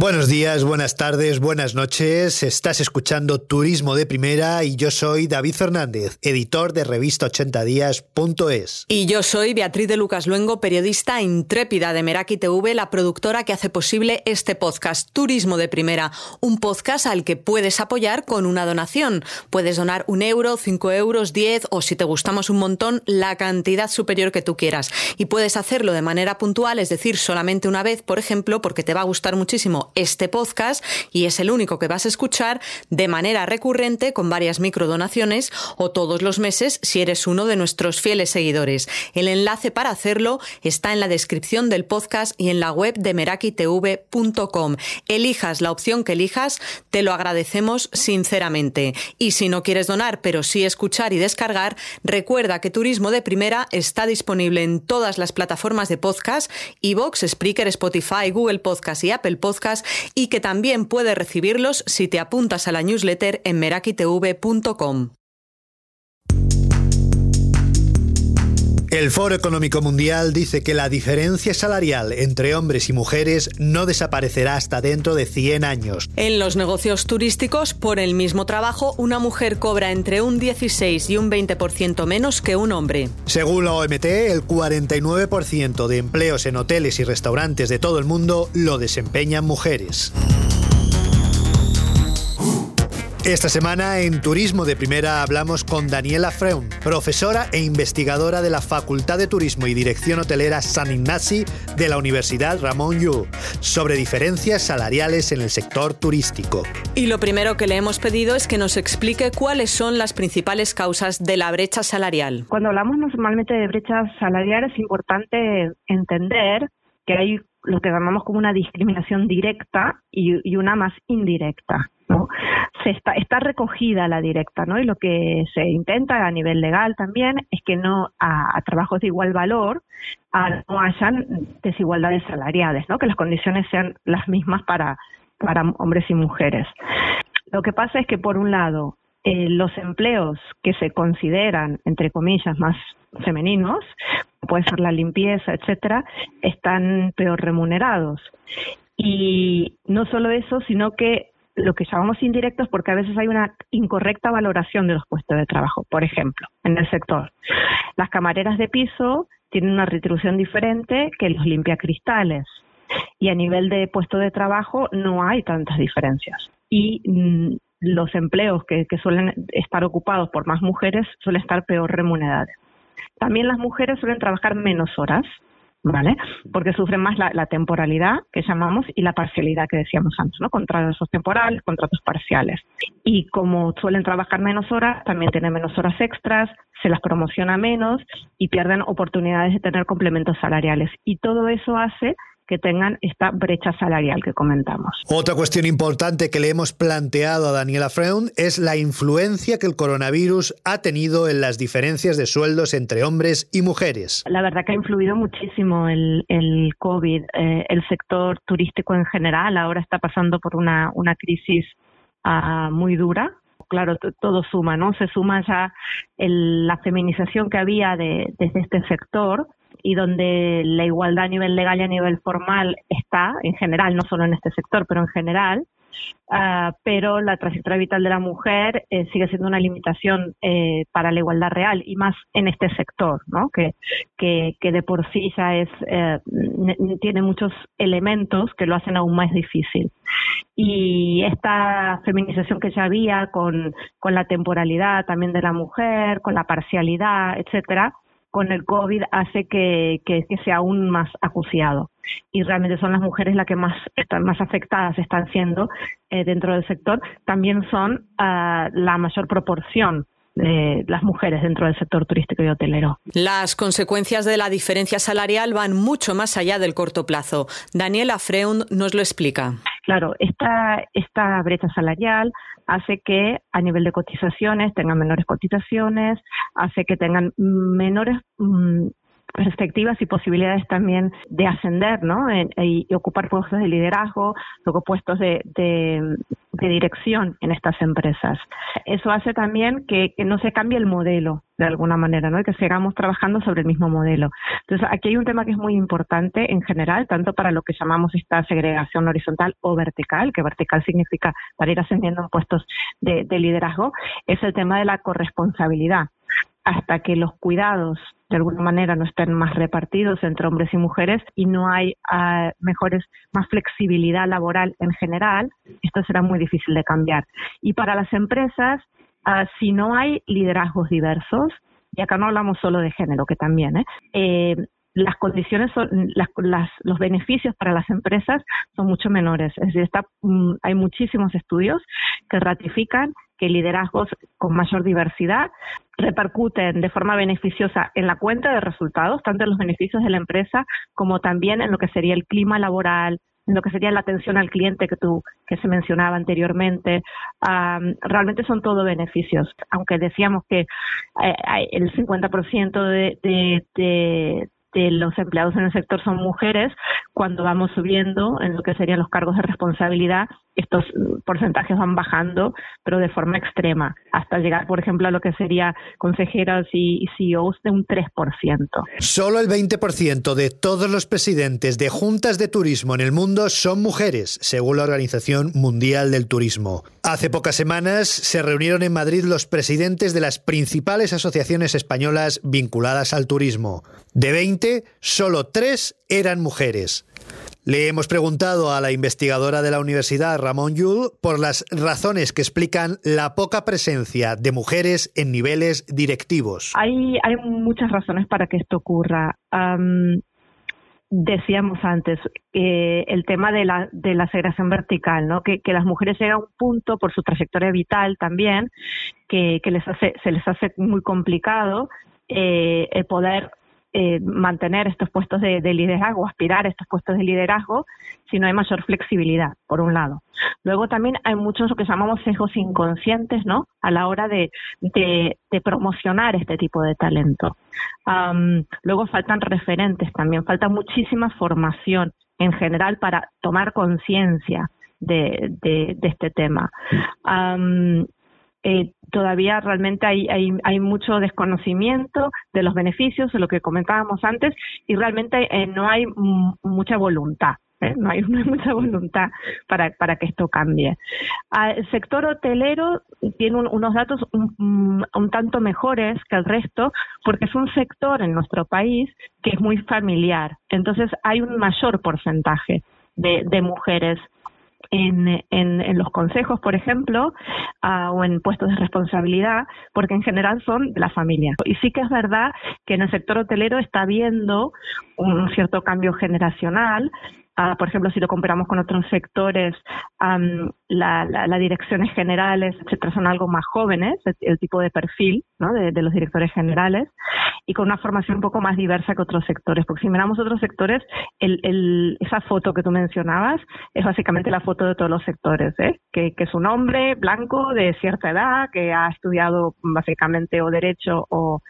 Buenos días, buenas tardes, buenas noches. Estás escuchando Turismo de Primera y yo soy David Fernández, editor de revista 80días.es. Y yo soy Beatriz de Lucas Luengo, periodista intrépida de Meraki TV, la productora que hace posible este podcast Turismo de Primera, un podcast al que puedes apoyar con una donación. Puedes donar un euro, cinco euros, diez o si te gustamos un montón, la cantidad superior que tú quieras. Y puedes hacerlo de manera puntual, es decir, solamente una vez, por ejemplo, porque te va a gustar muchísimo este podcast y es el único que vas a escuchar de manera recurrente con varias microdonaciones o todos los meses si eres uno de nuestros fieles seguidores. El enlace para hacerlo está en la descripción del podcast y en la web de merakitv.com. Elijas la opción que elijas, te lo agradecemos sinceramente. Y si no quieres donar, pero sí escuchar y descargar, recuerda que Turismo de Primera está disponible en todas las plataformas de podcast, iVoox, Spreaker, Spotify, Google Podcast y Apple Podcast y que también puedes recibirlos si te apuntas a la newsletter en merakitv.com. El Foro Económico Mundial dice que la diferencia salarial entre hombres y mujeres no desaparecerá hasta dentro de 100 años. En los negocios turísticos, por el mismo trabajo, una mujer cobra entre un 16 y un 20% menos que un hombre. Según la OMT, el 49% de empleos en hoteles y restaurantes de todo el mundo lo desempeñan mujeres. Esta semana en Turismo de Primera hablamos con Daniela Freun, profesora e investigadora de la Facultad de Turismo y Dirección Hotelera San Ignasi de la Universidad Ramón Llull, sobre diferencias salariales en el sector turístico. Y lo primero que le hemos pedido es que nos explique cuáles son las principales causas de la brecha salarial. Cuando hablamos normalmente de brechas salariales es importante entender que hay lo que llamamos como una discriminación directa y, una más indirecta. ¿No? Se está, está recogida la directa, ¿no? Y lo que se intenta a nivel legal también es que no a, trabajos de igual valor no hayan desigualdades salariales, ¿no? Que las condiciones sean las mismas para, para hombres y mujeres. Lo que pasa es que, por un lado, eh, los empleos que se consideran, entre comillas, más femeninos, puede ser la limpieza, etcétera, están peor remunerados. Y no solo eso, sino que lo que llamamos indirectos porque a veces hay una incorrecta valoración de los puestos de trabajo. Por ejemplo, en el sector, las camareras de piso tienen una retribución diferente que los limpiacristales y a nivel de puesto de trabajo no hay tantas diferencias. Y mm, los empleos que, que, suelen estar ocupados por más mujeres suelen estar peor remunerados. También las mujeres suelen trabajar menos horas, ¿vale? Porque sufren más la, temporalidad, que llamamos, y la parcialidad que decíamos antes, ¿no? Contratos temporales, contratos parciales. Y como suelen trabajar menos horas, también tienen menos horas extras, se las promociona menos y pierden oportunidades de tener complementos salariales. Y todo eso hace que tengan esta brecha salarial que comentamos. Otra cuestión importante que le hemos planteado a Daniela Freund es la influencia que el coronavirus ha tenido en las diferencias de sueldos entre hombres y mujeres. La verdad que ha influido muchísimo el, el COVID. Eh, el sector turístico en general ahora está pasando por una, una crisis uh, muy dura claro, todo suma, ¿no? Se suma ya el, la feminización que había de, desde este sector, y donde la igualdad a nivel legal y a nivel formal está, en general, no solo en este sector, pero en general, ah, pero la trayectoria vital de la mujer eh, sigue siendo una limitación eh, para la igualdad real y más en este sector, ¿no? que, que, que de por sí ya es, eh, tiene muchos elementos que lo hacen aún más difícil. Y esta feminización que ya había con, con la temporalidad también de la mujer, con la parcialidad, etcétera, con el COVID hace que, que, sea aún más acuciado. Y realmente son las mujeres las que más están más afectadas están siendo eh, dentro del sector. También son uh, la mayor proporción de las mujeres dentro del sector turístico y hotelero. Las consecuencias de la diferencia salarial van mucho más allá del corto plazo. Daniela Freund nos lo explica. Claro, esta, esta brecha salarial hace que a nivel de cotizaciones tengan menores cotizaciones, hace que tengan menores mm, perspectivas y posibilidades también de ascender ¿no? y, ocupar puestos de liderazgo, luego puestos de, de dirección en estas empresas. Eso hace también que, no se cambie el modelo de alguna manera, ¿no? Y que sigamos trabajando sobre el mismo modelo. Entonces, aquí hay un tema que es muy importante en general, tanto para lo que llamamos esta segregación horizontal o vertical, que vertical significa para ir ascendiendo en puestos de liderazgo, es el tema de la corresponsabilidad hasta que los cuidados de alguna manera no estén más repartidos entre hombres y mujeres y no hay uh, mejores, más flexibilidad laboral en general, esto será muy difícil de cambiar. Y para las empresas, uh, si no hay liderazgos diversos, y acá no hablamos solo de género, que también, ¿eh? eh las condiciones son, las, las, los beneficios para las empresas son mucho menores. Es decir, está, mm, hay muchísimos estudios que ratifican que liderazgos con mayor diversidad repercuten de forma beneficiosa en la cuenta de resultados, tanto en los beneficios de la empresa como también en lo que sería el clima laboral, en lo que sería la atención al cliente que tú que se mencionaba anteriormente. Realmente son todo beneficios. Aunque decíamos que eh, el 50% de, de, de los empleados en el sector son mujeres, cuando vamos subiendo en lo que serían los cargos de responsabilidad, estos porcentajes van bajando, pero de forma extrema, hasta llegar, por ejemplo, a lo que sería consejeras y CEOs de un 3%. Solo el 20% de todos los presidentes de juntas de turismo en el mundo son mujeres, según la Organización Mundial del Turismo. Hace pocas semanas se reunieron en Madrid los presidentes de las principales asociaciones españolas vinculadas al turismo. De 20, solo 3 eran mujeres. Le hemos preguntado a la investigadora de la universidad, Ramón Yul, por las razones que explican la poca presencia de mujeres en niveles directivos. Hay, hay muchas razones para que esto ocurra. decíamos antes, eh, el tema de la, de la segregación vertical, ¿no? Que, las mujeres llegan a un punto por su trayectoria vital también, que, les hace, se les hace muy complicado eh, el poder eh, mantener estos puestos de, liderazgo, aspirar a estos puestos de liderazgo, si no hay mayor flexibilidad, por un lado. Luego también hay muchos lo que llamamos sesgos inconscientes, ¿no? A la hora de, promocionar este tipo de talento. luego faltan referentes también, falta muchísima formación en general para tomar conciencia de, este tema. Eh, todavía realmente hay, hay, hay, mucho desconocimiento de los beneficios, de lo que comentábamos antes, y realmente eh, no hay mucha voluntad. ¿eh? No, hay, mucha voluntad para, para que esto cambie. El sector hotelero tiene unos datos un, tanto mejores que el resto porque es un sector en nuestro país que es muy familiar. Entonces hay un mayor porcentaje de, de mujeres en, en, en, los consejos, por ejemplo, uh, o en puestos de responsabilidad, porque en general son de la familia. Y sí que es verdad que en el sector hotelero está habiendo un cierto cambio generacional Ah, por ejemplo, si lo comparamos con otros sectores, las direcciones generales, etcétera, son algo más jóvenes, el, tipo de perfil de, los directores generales, y con una formación un poco más diversa que otros sectores. Porque si miramos otros sectores, esa foto que tú mencionabas es básicamente la foto de todos los sectores, ¿eh? que, es un hombre blanco de cierta edad que ha estudiado básicamente o derecho o,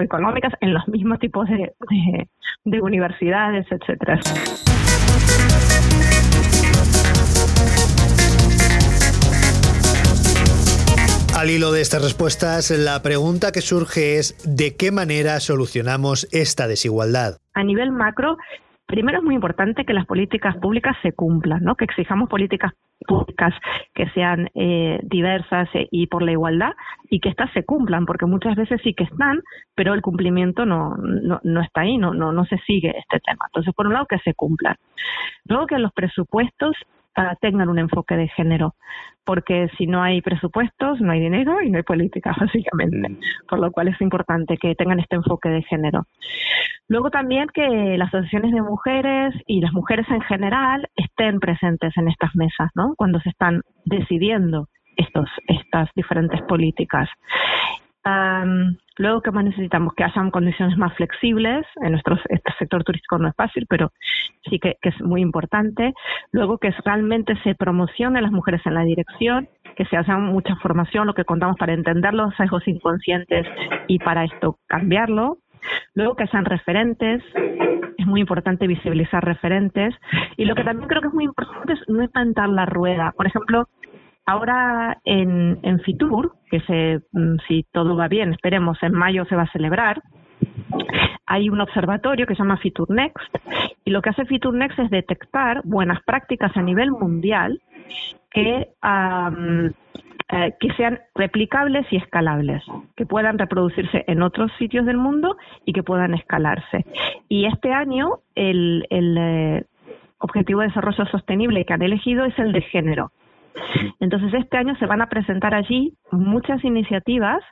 económicas en los mismos tipos de, de universidades, etcétera. Al hilo de estas respuestas, la pregunta que surge es ¿de qué manera solucionamos esta desigualdad? A nivel macro, primero es muy importante que las políticas públicas se cumplan, ¿no? que exijamos políticas públicas que sean eh, diversas eh, y por la igualdad y que éstas se cumplan, porque muchas veces sí que están, pero el cumplimiento no, no, no está ahí, no, no, no se sigue este tema. Entonces, por un lado, que se cumplan. Luego, que los presupuestos tengan un enfoque de género, porque si no hay presupuestos, no hay dinero y no hay política, básicamente, mm. por lo cual es importante que tengan este enfoque de género. Luego también que las asociaciones de mujeres y las mujeres en general estén presentes en estas mesas, ¿no? Cuando se están decidiendo estos, estas diferentes políticas luego, ¿qué más necesitamos? Que hayan condiciones más flexibles. En nuestro este sector turístico no es fácil, pero sí que, es muy importante. Luego, que realmente se promocione las mujeres en la dirección, que se haga mucha formación, lo que contamos para entender los sesgos inconscientes y para esto cambiarlo. Luego, que sean referentes. Es es muy importante visibilizar referentes y lo que también creo que es muy importante es no inventar la rueda. Por ejemplo, ahora en, Fitur, que se, mm, si todo va bien, esperemos, en mayo se va a celebrar, hay un observatorio que se llama Fitur Next y lo que hace Fitur Next es detectar buenas prácticas a nivel mundial que eh, que sean replicables y escalables, que puedan reproducirse en otros sitios del mundo y que puedan escalarse. Y este año el, el eh, objetivo de desarrollo sostenible que han elegido es el de género. Entonces, este año se van a presentar allí muchas iniciativas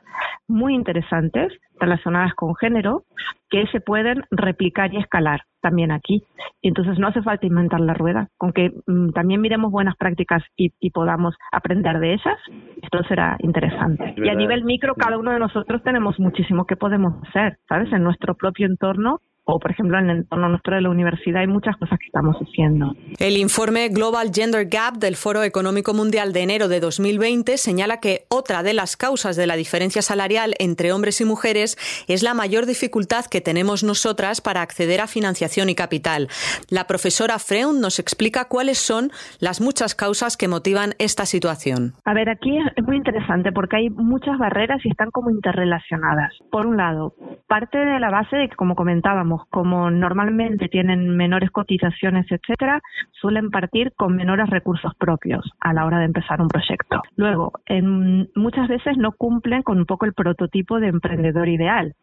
muy interesantes relacionadas con género que se pueden replicar y escalar también aquí. Entonces, no hace falta inventar la rueda. Con que mm, también miremos buenas prácticas y, y, podamos aprender de ellas, esto será interesante. Y a nivel micro, cada uno de nosotros tenemos muchísimo que podemos hacer, ¿sabes? En nuestro propio entorno o por ejemplo en el entorno nuestro de la universidad hay muchas cosas que estamos haciendo. El informe Global Gender Gap del Foro Económico Mundial de enero de 2020 señala que otra de las causas de la diferencia salarial entre hombres y mujeres es la mayor dificultad que tenemos nosotras para acceder a financiación y capital. La profesora Freund nos explica cuáles son las muchas causas que motivan esta situación. A ver, aquí es muy interesante porque hay muchas barreras y están como interrelacionadas. Por un lado, parte de la base de que, como comentábamos, como normalmente tienen menores cotizaciones, etcétera, suelen partir con menores recursos propios a la hora de empezar un proyecto. Luego, en, muchas veces no cumplen con un poco el prototipo de emprendedor ideal.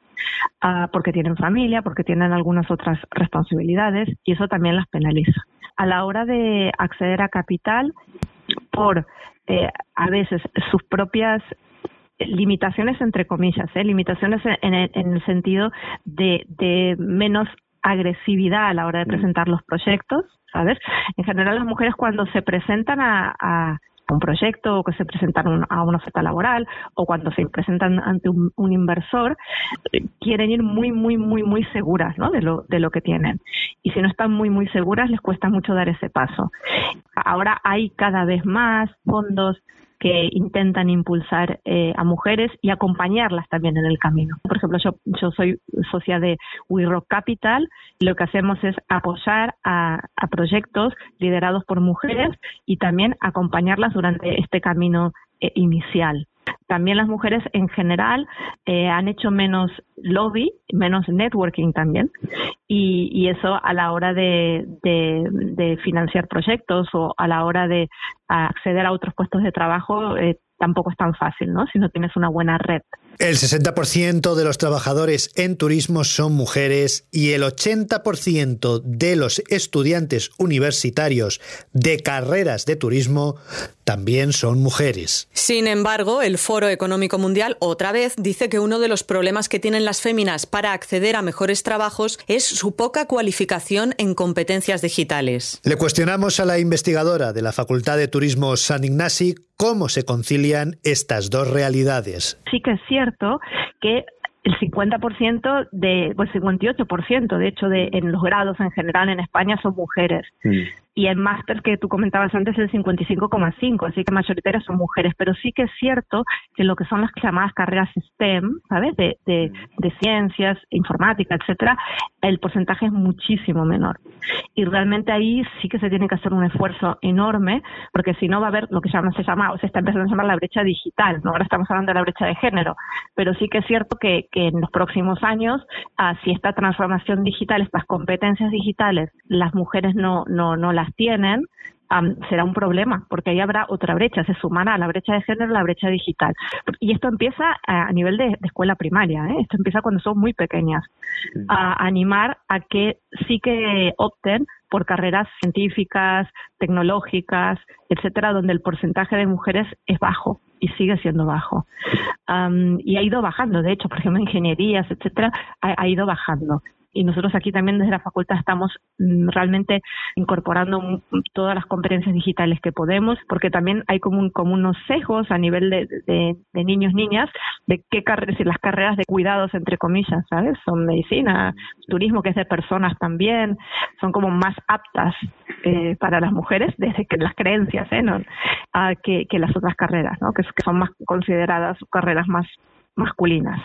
Uh, porque tienen familia, porque tienen algunas otras responsabilidades y eso también las penaliza. A la hora de acceder a capital, por eh, a veces sus propias limitaciones entre comillas, ¿eh? limitaciones en el, en el sentido de, de menos agresividad a la hora de mm. presentar los proyectos, ¿sabes? En general las mujeres cuando se presentan a, a un proyecto o que se presentan a una oferta laboral o cuando se presentan ante un, un, inversor quieren ir muy muy muy muy seguras ¿no? de lo de lo que tienen y si no están muy muy seguras les cuesta mucho dar ese paso ahora hay cada vez más fondos que intentan impulsar eh, a mujeres y acompañarlas también en el camino. Por ejemplo, yo, soy socia de We Rock Capital y lo que hacemos es apoyar a, a proyectos liderados por mujeres y también acompañarlas durante este camino eh, inicial. También las mujeres en general eh, han hecho menos lobby, menos networking también, y, y eso a la hora de, de, financiar proyectos o a la hora de acceder a otros puestos de trabajo eh, tampoco es tan fácil, ¿no? Si no tienes una buena red. El 60% de los trabajadores en turismo son mujeres y el 80% de los estudiantes universitarios de carreras de turismo también son mujeres. Sin embargo, el Foro Económico Mundial otra vez dice que uno de los problemas que tienen las féminas para acceder a mejores trabajos es su poca cualificación en competencias digitales. Le cuestionamos a la investigadora de la Facultad de Turismo San Ignasi cómo se concilian estas dos realidades. Sí que es cierto que el 50% de, pues 58% de hecho de en los grados en general en España son mujeres. Sí y el máster que tú comentabas antes es el 55,5, así que mayoritarias son mujeres, pero sí que es cierto que lo que son las llamadas carreras STEM, ¿sabes? De, de, de ciencias, informática, etcétera, el porcentaje es muchísimo menor. Y realmente ahí sí que se tiene que hacer un esfuerzo enorme, porque si no va a haber lo que llama, se llama, o se está empezando a llamar la brecha digital, ¿no? Ahora estamos hablando de la brecha de género, pero sí que es cierto que, que en los próximos años, ah, si esta transformación digital, estas competencias digitales, las mujeres no, no, no las tienen, será un problema, porque ahí habrá otra brecha, se sumará a la brecha de género la brecha digital. Y esto empieza a, nivel de, escuela primaria, ¿eh? esto empieza cuando son muy pequeñas, a animar a que sí que opten por carreras científicas, tecnológicas, etcétera, donde el porcentaje de mujeres es bajo y sigue siendo bajo. y ha ido bajando, de hecho, por ejemplo, ingenierías, etcétera, ha ido bajando y nosotros aquí también desde la facultad estamos mm, realmente incorporando todas las competencias digitales que podemos, porque también hay como, como unos sesgos a nivel de, de, de niños, niñas, de qué carreras, las carreras de cuidados, entre comillas, ¿sabes? Son medicina, turismo, que es de personas también, son como más aptas eh, para las mujeres, desde que las creencias, ¿eh? Que las otras carreras, ¿no? Que, que son más consideradas carreras más masculinas.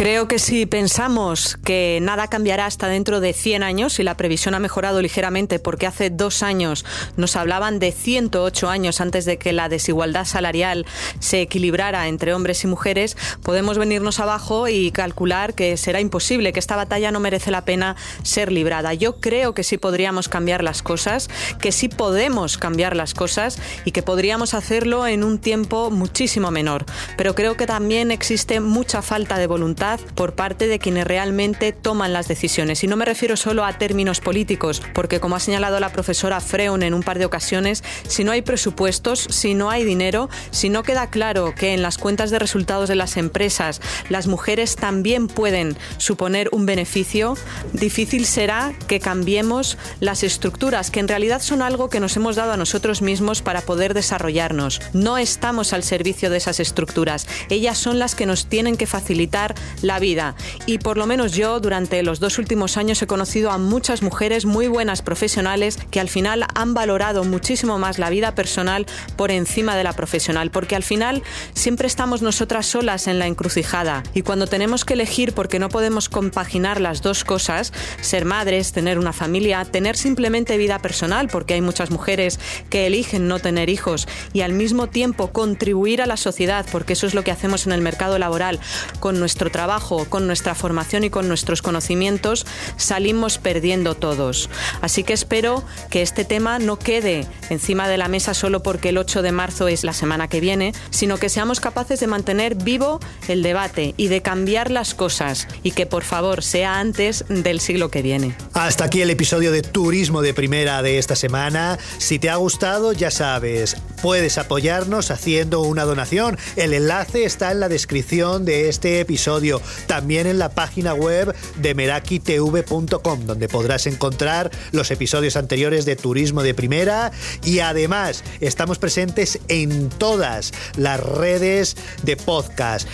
Creo que si pensamos que nada cambiará hasta dentro de 100 años y la previsión ha mejorado ligeramente porque hace dos años nos hablaban de 108 años antes de que la desigualdad salarial se equilibrara entre hombres y mujeres, podemos venirnos abajo y calcular que será imposible, que esta batalla no merece la pena ser librada. Yo creo que sí podríamos cambiar las cosas, que sí podemos cambiar las cosas y que podríamos hacerlo en un tiempo muchísimo menor. Pero creo que también existe mucha falta de voluntad por parte de quienes realmente toman las decisiones. Y no me refiero solo a términos políticos, porque como ha señalado la profesora Freun en un par de ocasiones, si no hay presupuestos, si no hay dinero, si no queda claro que en las cuentas de resultados de las empresas las mujeres también pueden suponer un beneficio, difícil será que cambiemos las estructuras, que en realidad son algo que nos hemos dado a nosotros mismos para poder desarrollarnos. No estamos al servicio de esas estructuras. Ellas son las que nos tienen que facilitar la vida. Y por lo menos yo durante los dos últimos años he conocido a muchas mujeres muy buenas profesionales que al final han valorado muchísimo más la vida personal por encima de la profesional, porque al final siempre estamos nosotras solas en la encrucijada y cuando tenemos que elegir porque no podemos compaginar las dos cosas, ser madres, tener una familia, tener simplemente vida personal, porque hay muchas mujeres que eligen no tener hijos y al mismo tiempo contribuir a la sociedad, porque eso es lo que hacemos en el mercado laboral con nuestro trabajo con nuestra formación y con nuestros conocimientos, salimos perdiendo todos. Así que espero que este tema no quede encima de la mesa solo porque el 8 de marzo es la semana que viene, sino que seamos capaces de mantener vivo el debate y de cambiar las cosas y que por favor sea antes del siglo que viene. Hasta aquí el episodio de Turismo de Primera de esta semana. Si te ha gustado, ya sabes, puedes apoyarnos haciendo una donación. El enlace está en la descripción de este episodio también en la página web de merakitv.com, donde podrás encontrar los episodios anteriores de Turismo de Primera y además estamos presentes en todas las redes de podcast,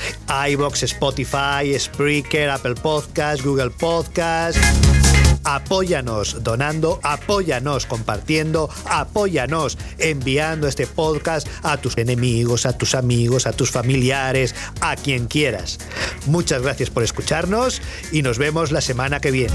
iBox, Spotify, Spreaker, Apple Podcast, Google Podcast. Apóyanos donando, apóyanos compartiendo, apóyanos enviando este podcast a tus enemigos, a tus amigos, a tus familiares, a quien quieras. Muchas gracias por escucharnos y nos vemos la semana que viene.